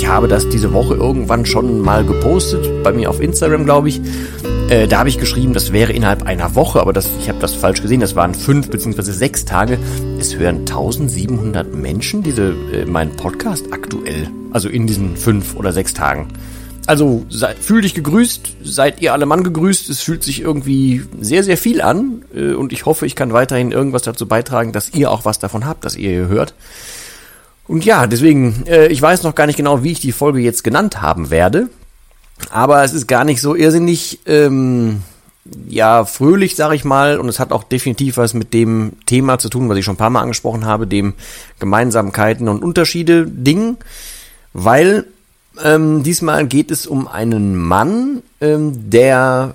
ich habe das diese Woche irgendwann schon mal gepostet, bei mir auf Instagram, glaube ich. Äh, da habe ich geschrieben, das wäre innerhalb einer Woche, aber das, ich habe das falsch gesehen. Das waren fünf beziehungsweise sechs Tage. Es hören 1700 Menschen diese äh, meinen Podcast aktuell, also in diesen fünf oder sechs Tagen. Also sei, fühl dich gegrüßt, seid ihr alle Mann gegrüßt. Es fühlt sich irgendwie sehr, sehr viel an äh, und ich hoffe, ich kann weiterhin irgendwas dazu beitragen, dass ihr auch was davon habt, dass ihr hier hört. Und ja, deswegen, äh, ich weiß noch gar nicht genau, wie ich die Folge jetzt genannt haben werde. Aber es ist gar nicht so irrsinnig, ähm, ja, fröhlich, sag ich mal. Und es hat auch definitiv was mit dem Thema zu tun, was ich schon ein paar Mal angesprochen habe, dem Gemeinsamkeiten und Unterschiede Ding. Weil ähm, diesmal geht es um einen Mann, ähm, der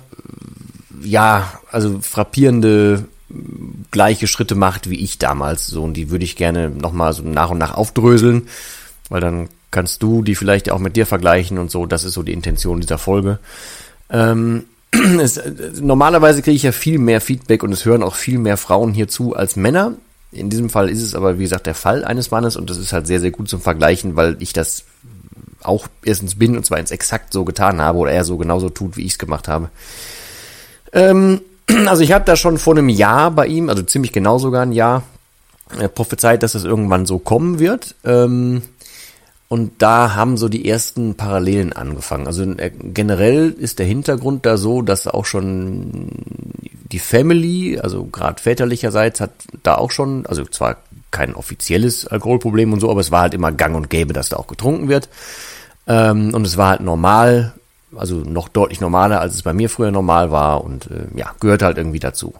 ja, also frappierende gleiche Schritte macht wie ich damals. So, und die würde ich gerne nochmal so nach und nach aufdröseln, weil dann kannst du die vielleicht auch mit dir vergleichen und so. Das ist so die Intention dieser Folge. Ähm, es, normalerweise kriege ich ja viel mehr Feedback und es hören auch viel mehr Frauen hierzu als Männer. In diesem Fall ist es aber, wie gesagt, der Fall eines Mannes und das ist halt sehr, sehr gut zum Vergleichen, weil ich das auch erstens bin und zwar ins exakt so getan habe oder er so genauso tut, wie ich es gemacht habe. Ähm, also ich habe da schon vor einem Jahr bei ihm, also ziemlich genau sogar ein Jahr, äh, prophezeit, dass es irgendwann so kommen wird. Ähm, und da haben so die ersten Parallelen angefangen. Also äh, generell ist der Hintergrund da so, dass auch schon die Family, also gerade väterlicherseits, hat da auch schon, also zwar kein offizielles Alkoholproblem und so, aber es war halt immer gang und gäbe, dass da auch getrunken wird. Ähm, und es war halt normal, also noch deutlich normaler, als es bei mir früher normal war und äh, ja, gehört halt irgendwie dazu.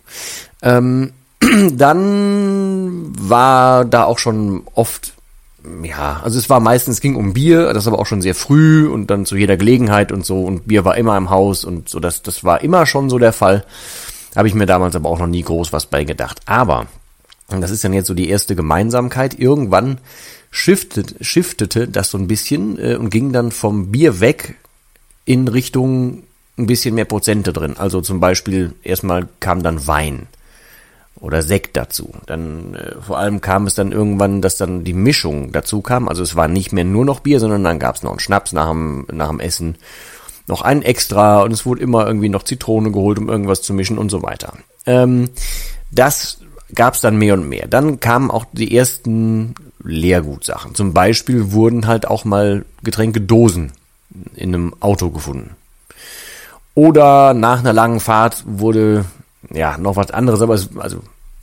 Ähm, dann war da auch schon oft, ja, also es war meistens, ging um Bier, das aber auch schon sehr früh und dann zu jeder Gelegenheit und so und Bier war immer im Haus und so, das, das war immer schon so der Fall. Habe ich mir damals aber auch noch nie groß was bei gedacht. Aber, und das ist dann jetzt so die erste Gemeinsamkeit, irgendwann shiftet, shiftete das so ein bisschen äh, und ging dann vom Bier weg in Richtung ein bisschen mehr Prozente drin. Also zum Beispiel erstmal kam dann Wein oder Sekt dazu. Dann äh, vor allem kam es dann irgendwann, dass dann die Mischung dazu kam. Also es war nicht mehr nur noch Bier, sondern dann gab es noch einen Schnaps nach dem, nach dem Essen, noch einen extra und es wurde immer irgendwie noch Zitrone geholt, um irgendwas zu mischen und so weiter. Ähm, das gab es dann mehr und mehr. Dann kamen auch die ersten Leergutsachen. Zum Beispiel wurden halt auch mal Getränkedosen in einem Auto gefunden. Oder nach einer langen Fahrt wurde ja noch was anderes, aber es, also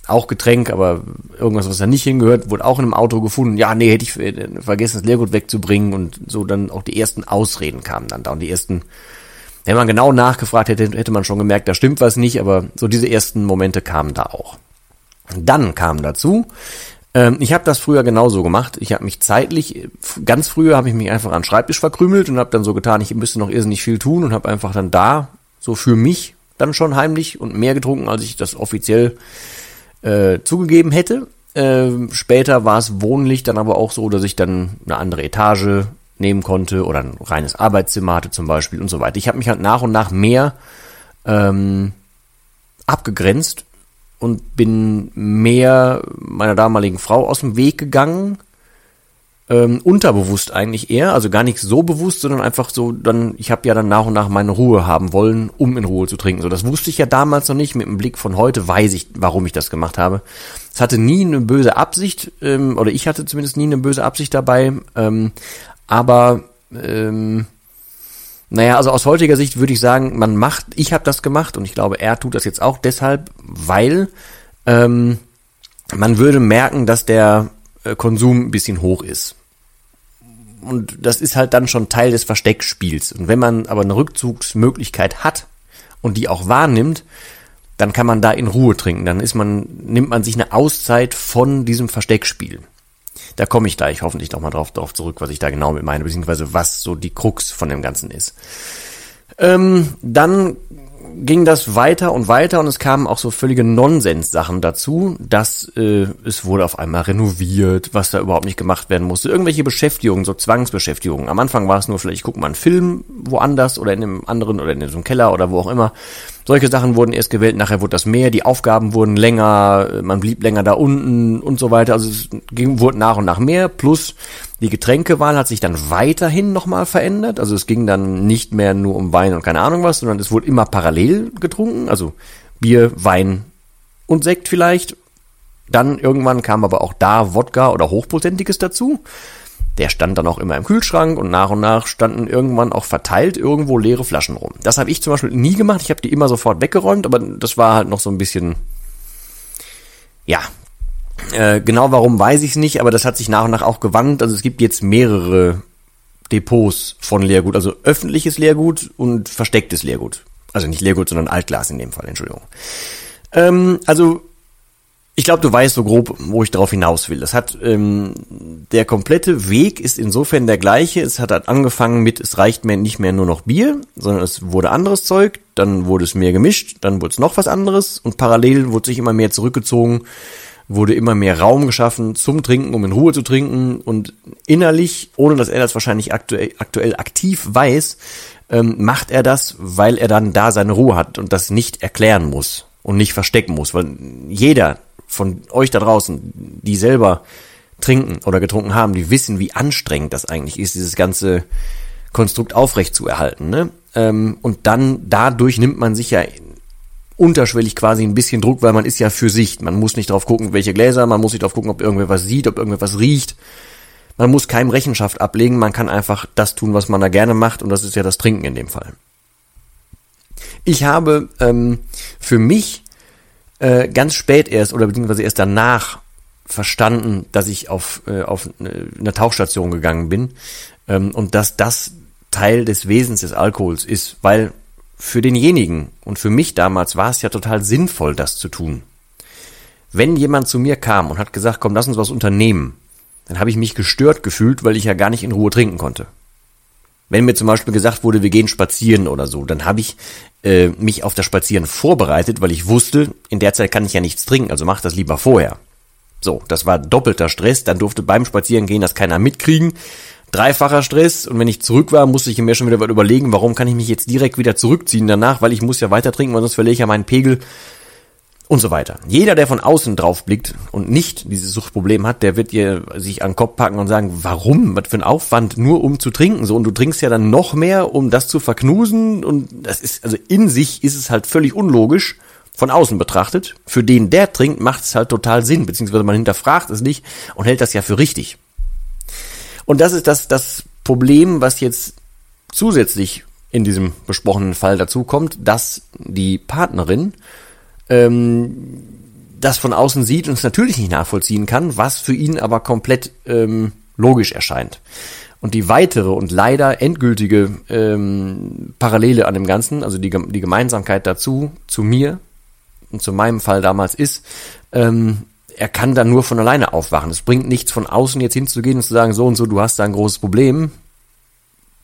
auch Getränk, aber irgendwas, was da nicht hingehört, wurde auch in einem Auto gefunden. Ja, nee, hätte ich vergessen, das Leergut wegzubringen und so dann auch die ersten Ausreden kamen dann da und die ersten, wenn man genau nachgefragt hätte, hätte man schon gemerkt, da stimmt was nicht, aber so diese ersten Momente kamen da auch. Dann kam dazu, ähm, ich habe das früher genauso gemacht. Ich habe mich zeitlich, ganz früher habe ich mich einfach an Schreibtisch verkrümelt und habe dann so getan, ich müsste noch irrsinnig viel tun und habe einfach dann da so für mich dann schon heimlich und mehr getrunken, als ich das offiziell äh, zugegeben hätte. Äh, später war es wohnlich dann aber auch so, dass ich dann eine andere Etage nehmen konnte oder ein reines Arbeitszimmer hatte zum Beispiel und so weiter. Ich habe mich halt nach und nach mehr ähm, abgegrenzt und bin mehr meiner damaligen Frau aus dem Weg gegangen. Ähm, unterbewusst eigentlich eher, also gar nicht so bewusst, sondern einfach so, dann, ich habe ja dann nach und nach meine Ruhe haben wollen, um in Ruhe zu trinken. So, das wusste ich ja damals noch nicht. Mit dem Blick von heute weiß ich, warum ich das gemacht habe. Es hatte nie eine böse Absicht, ähm, oder ich hatte zumindest nie eine böse Absicht dabei, ähm, aber ähm, naja, also aus heutiger Sicht würde ich sagen, man macht, ich habe das gemacht und ich glaube, er tut das jetzt auch deshalb, weil ähm, man würde merken, dass der äh, Konsum ein bisschen hoch ist. Und das ist halt dann schon Teil des Versteckspiels. Und wenn man aber eine Rückzugsmöglichkeit hat und die auch wahrnimmt, dann kann man da in Ruhe trinken. Dann ist man, nimmt man sich eine Auszeit von diesem Versteckspiel. Da komme ich gleich hoffentlich nochmal drauf, drauf zurück, was ich da genau mit meine, beziehungsweise was so die Krux von dem Ganzen ist. Ähm, dann ging das weiter und weiter und es kamen auch so völlige Nonsens-Sachen dazu, dass äh, es wurde auf einmal renoviert, was da überhaupt nicht gemacht werden musste. Irgendwelche Beschäftigungen, so Zwangsbeschäftigungen. Am Anfang war es nur vielleicht, ich gucke mal einen Film woanders oder in einem anderen oder in so einem Keller oder wo auch immer. Solche Sachen wurden erst gewählt, nachher wurde das mehr, die Aufgaben wurden länger, man blieb länger da unten und so weiter. Also es ging, wurde nach und nach mehr, plus die Getränkewahl hat sich dann weiterhin nochmal verändert. Also es ging dann nicht mehr nur um Wein und keine Ahnung was, sondern es wurde immer parallel getrunken. Also Bier, Wein und Sekt vielleicht. Dann irgendwann kam aber auch da Wodka oder Hochprozentiges dazu. Der stand dann auch immer im Kühlschrank und nach und nach standen irgendwann auch verteilt irgendwo leere Flaschen rum. Das habe ich zum Beispiel nie gemacht. Ich habe die immer sofort weggeräumt, aber das war halt noch so ein bisschen, ja, äh, genau warum weiß ich es nicht, aber das hat sich nach und nach auch gewandt. Also es gibt jetzt mehrere Depots von Leergut, also öffentliches Leergut und verstecktes Leergut. Also nicht Leergut, sondern Altglas in dem Fall, Entschuldigung. Ähm, also ich glaube, du weißt so grob, wo ich darauf hinaus will. Das hat ähm, der komplette Weg ist insofern der gleiche. Es hat halt angefangen mit, es reicht mir nicht mehr nur noch Bier, sondern es wurde anderes Zeug, dann wurde es mehr gemischt, dann wurde es noch was anderes und parallel wurde sich immer mehr zurückgezogen, wurde immer mehr Raum geschaffen zum Trinken, um in Ruhe zu trinken und innerlich, ohne dass er das wahrscheinlich aktuell, aktuell aktiv weiß, ähm, macht er das, weil er dann da seine Ruhe hat und das nicht erklären muss und nicht verstecken muss, weil jeder von euch da draußen, die selber trinken oder getrunken haben, die wissen, wie anstrengend das eigentlich ist, dieses ganze Konstrukt aufrecht zu erhalten. Ne? Ähm, und dann dadurch nimmt man sich ja unterschwellig quasi ein bisschen Druck, weil man ist ja für sich. Man muss nicht drauf gucken, welche Gläser, man muss nicht drauf gucken, ob irgendwer was sieht, ob irgendwer was riecht. Man muss keinem Rechenschaft ablegen, man kann einfach das tun, was man da gerne macht und das ist ja das Trinken in dem Fall. Ich habe ähm, für mich äh, ganz spät erst oder beziehungsweise erst danach verstanden, dass ich auf, äh, auf eine Tauchstation gegangen bin ähm, und dass das Teil des Wesens des Alkohols ist, weil für denjenigen und für mich damals war es ja total sinnvoll, das zu tun. Wenn jemand zu mir kam und hat gesagt, komm, lass uns was unternehmen, dann habe ich mich gestört gefühlt, weil ich ja gar nicht in Ruhe trinken konnte. Wenn mir zum Beispiel gesagt wurde, wir gehen spazieren oder so, dann habe ich äh, mich auf das Spazieren vorbereitet, weil ich wusste, in der Zeit kann ich ja nichts trinken, also mach das lieber vorher. So, das war doppelter Stress, dann durfte beim Spazierengehen das keiner mitkriegen. Dreifacher Stress und wenn ich zurück war, musste ich mir schon wieder überlegen, warum kann ich mich jetzt direkt wieder zurückziehen danach, weil ich muss ja weiter trinken, weil sonst verliere ich ja meinen Pegel und so weiter. Jeder, der von außen drauf blickt und nicht dieses Suchtproblem hat, der wird dir sich an den Kopf packen und sagen, warum? Was für ein Aufwand, nur um zu trinken, so. Und du trinkst ja dann noch mehr, um das zu verknusen. Und das ist, also in sich ist es halt völlig unlogisch, von außen betrachtet. Für den, der trinkt, macht es halt total Sinn, beziehungsweise man hinterfragt es nicht und hält das ja für richtig. Und das ist das, das Problem, was jetzt zusätzlich in diesem besprochenen Fall dazu kommt, dass die Partnerin ähm, das von außen sieht und es natürlich nicht nachvollziehen kann, was für ihn aber komplett ähm, logisch erscheint. Und die weitere und leider endgültige ähm, Parallele an dem Ganzen, also die, die Gemeinsamkeit dazu, zu mir und zu meinem Fall damals ist, ähm, er kann dann nur von alleine aufwachen. Es bringt nichts von außen jetzt hinzugehen und zu sagen, so und so, du hast da ein großes Problem.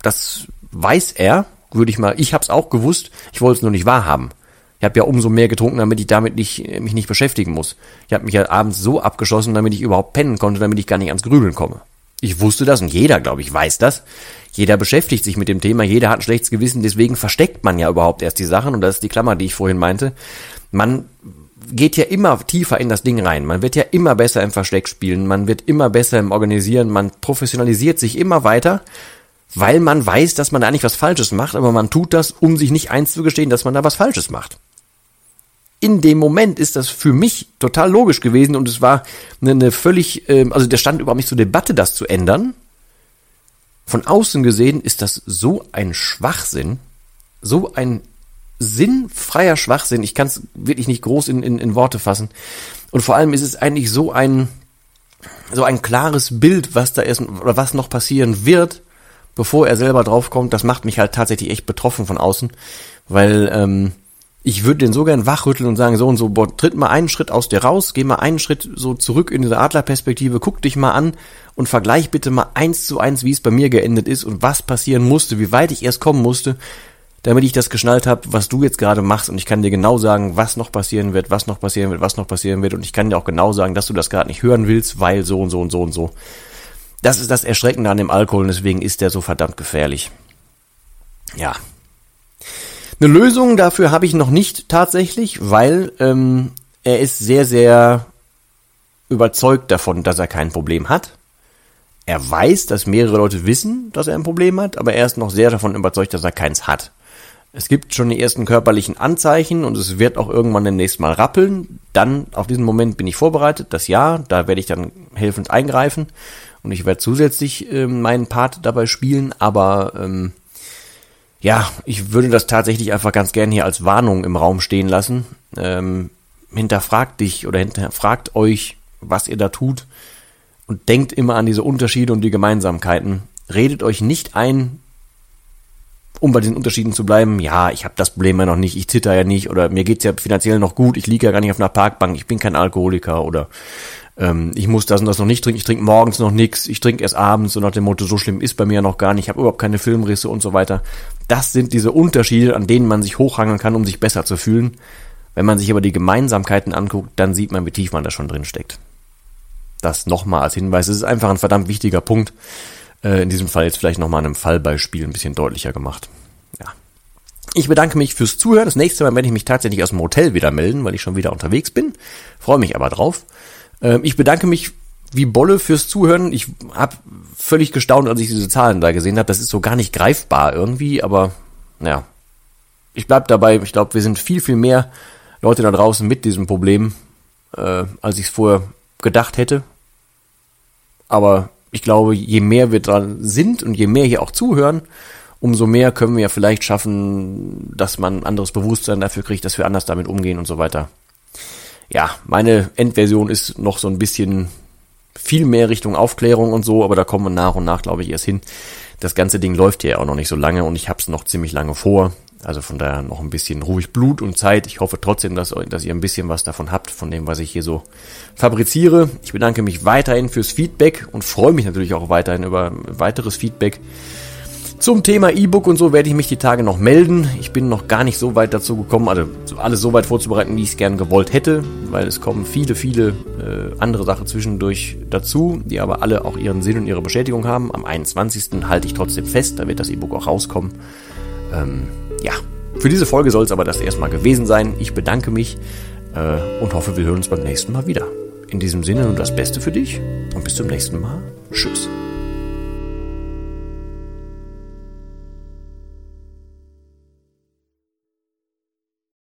Das weiß er, würde ich mal, ich habe es auch gewusst, ich wollte es nur nicht wahrhaben. Ich habe ja umso mehr getrunken, damit ich damit nicht, mich nicht beschäftigen muss. Ich habe mich ja abends so abgeschossen, damit ich überhaupt pennen konnte, damit ich gar nicht ans Grübeln komme. Ich wusste das und jeder, glaube ich, weiß das. Jeder beschäftigt sich mit dem Thema, jeder hat ein schlechtes Gewissen, deswegen versteckt man ja überhaupt erst die Sachen und das ist die Klammer, die ich vorhin meinte. Man geht ja immer tiefer in das Ding rein. Man wird ja immer besser im Versteck spielen, man wird immer besser im Organisieren, man professionalisiert sich immer weiter, weil man weiß, dass man da eigentlich was Falsches macht, aber man tut das, um sich nicht einzugestehen, dass man da was Falsches macht in dem Moment ist das für mich total logisch gewesen und es war eine, eine völlig, ähm, also der stand überhaupt nicht zur Debatte, das zu ändern, Von außen gesehen ist das so ein Schwachsinn, so ein sinnfreier Schwachsinn. Ich kann es wirklich nicht groß in, in, in Worte fassen. Und vor allem ist es eigentlich so ein, so ein klares Bild, was da ist oder was noch passieren wird, bevor er selber draufkommt. Das macht mich halt tatsächlich echt betroffen von außen, weil ähm, ich würde den so gern wachrütteln und sagen, so und so, boah, tritt mal einen Schritt aus dir raus, geh mal einen Schritt so zurück in diese Adlerperspektive, guck dich mal an und vergleich bitte mal eins zu eins, wie es bei mir geendet ist und was passieren musste, wie weit ich erst kommen musste, damit ich das geschnallt habe, was du jetzt gerade machst und ich kann dir genau sagen, was noch passieren wird, was noch passieren wird, was noch passieren wird und ich kann dir auch genau sagen, dass du das gerade nicht hören willst, weil so und so und so und so. Das ist das Erschreckende an dem Alkohol und deswegen ist der so verdammt gefährlich. Ja, eine Lösung dafür habe ich noch nicht tatsächlich, weil ähm, er ist sehr, sehr überzeugt davon, dass er kein Problem hat. Er weiß, dass mehrere Leute wissen, dass er ein Problem hat, aber er ist noch sehr davon überzeugt, dass er keins hat. Es gibt schon die ersten körperlichen Anzeichen und es wird auch irgendwann demnächst mal rappeln. Dann, auf diesen Moment bin ich vorbereitet, das ja, da werde ich dann helfend eingreifen und ich werde zusätzlich äh, meinen Part dabei spielen, aber ähm, ja, ich würde das tatsächlich einfach ganz gern hier als Warnung im Raum stehen lassen. Ähm, hinterfragt dich oder hinterfragt euch, was ihr da tut und denkt immer an diese Unterschiede und die Gemeinsamkeiten. Redet euch nicht ein, um bei diesen Unterschieden zu bleiben, ja, ich habe das Problem ja noch nicht, ich zitter ja nicht oder mir geht's ja finanziell noch gut, ich liege ja gar nicht auf einer Parkbank, ich bin kein Alkoholiker oder ähm, ich muss das und das noch nicht trinken, ich trinke morgens noch nichts, ich trinke erst abends und nach dem Motto, so schlimm ist bei mir noch gar nicht, ich habe überhaupt keine Filmrisse und so weiter. Das sind diese Unterschiede, an denen man sich hochhangeln kann, um sich besser zu fühlen. Wenn man sich aber die Gemeinsamkeiten anguckt, dann sieht man, wie tief man da schon drin steckt. Das nochmal als Hinweis. Es ist einfach ein verdammt wichtiger Punkt. Äh, in diesem Fall jetzt vielleicht nochmal an einem Fallbeispiel ein bisschen deutlicher gemacht. Ja. Ich bedanke mich fürs Zuhören. Das nächste Mal werde ich mich tatsächlich aus dem Hotel wieder melden, weil ich schon wieder unterwegs bin. Freue mich aber drauf. Ähm, ich bedanke mich wie Bolle fürs Zuhören. Ich habe völlig gestaunt, als ich diese Zahlen da gesehen habe. Das ist so gar nicht greifbar irgendwie, aber naja. Ich bleib dabei. Ich glaube, wir sind viel, viel mehr Leute da draußen mit diesem Problem, äh, als ich es vorher gedacht hätte. Aber ich glaube, je mehr wir dran sind und je mehr hier auch zuhören, umso mehr können wir ja vielleicht schaffen, dass man ein anderes Bewusstsein dafür kriegt, dass wir anders damit umgehen und so weiter ja, meine Endversion ist noch so ein bisschen viel mehr Richtung Aufklärung und so, aber da kommen wir nach und nach, glaube ich, erst hin. Das ganze Ding läuft ja auch noch nicht so lange und ich habe es noch ziemlich lange vor. Also von daher noch ein bisschen ruhig Blut und Zeit. Ich hoffe trotzdem, dass, dass ihr ein bisschen was davon habt, von dem, was ich hier so fabriziere. Ich bedanke mich weiterhin fürs Feedback und freue mich natürlich auch weiterhin über weiteres Feedback. Zum Thema E-Book und so werde ich mich die Tage noch melden. Ich bin noch gar nicht so weit dazu gekommen, also alles so weit vorzubereiten, wie ich es gern gewollt hätte, weil es kommen viele, viele äh, andere Sachen zwischendurch dazu, die aber alle auch ihren Sinn und ihre Bestätigung haben. Am 21. halte ich trotzdem fest, da wird das E-Book auch rauskommen. Ähm, ja, für diese Folge soll es aber das erstmal gewesen sein. Ich bedanke mich äh, und hoffe, wir hören uns beim nächsten Mal wieder. In diesem Sinne nur das Beste für dich und bis zum nächsten Mal. Tschüss.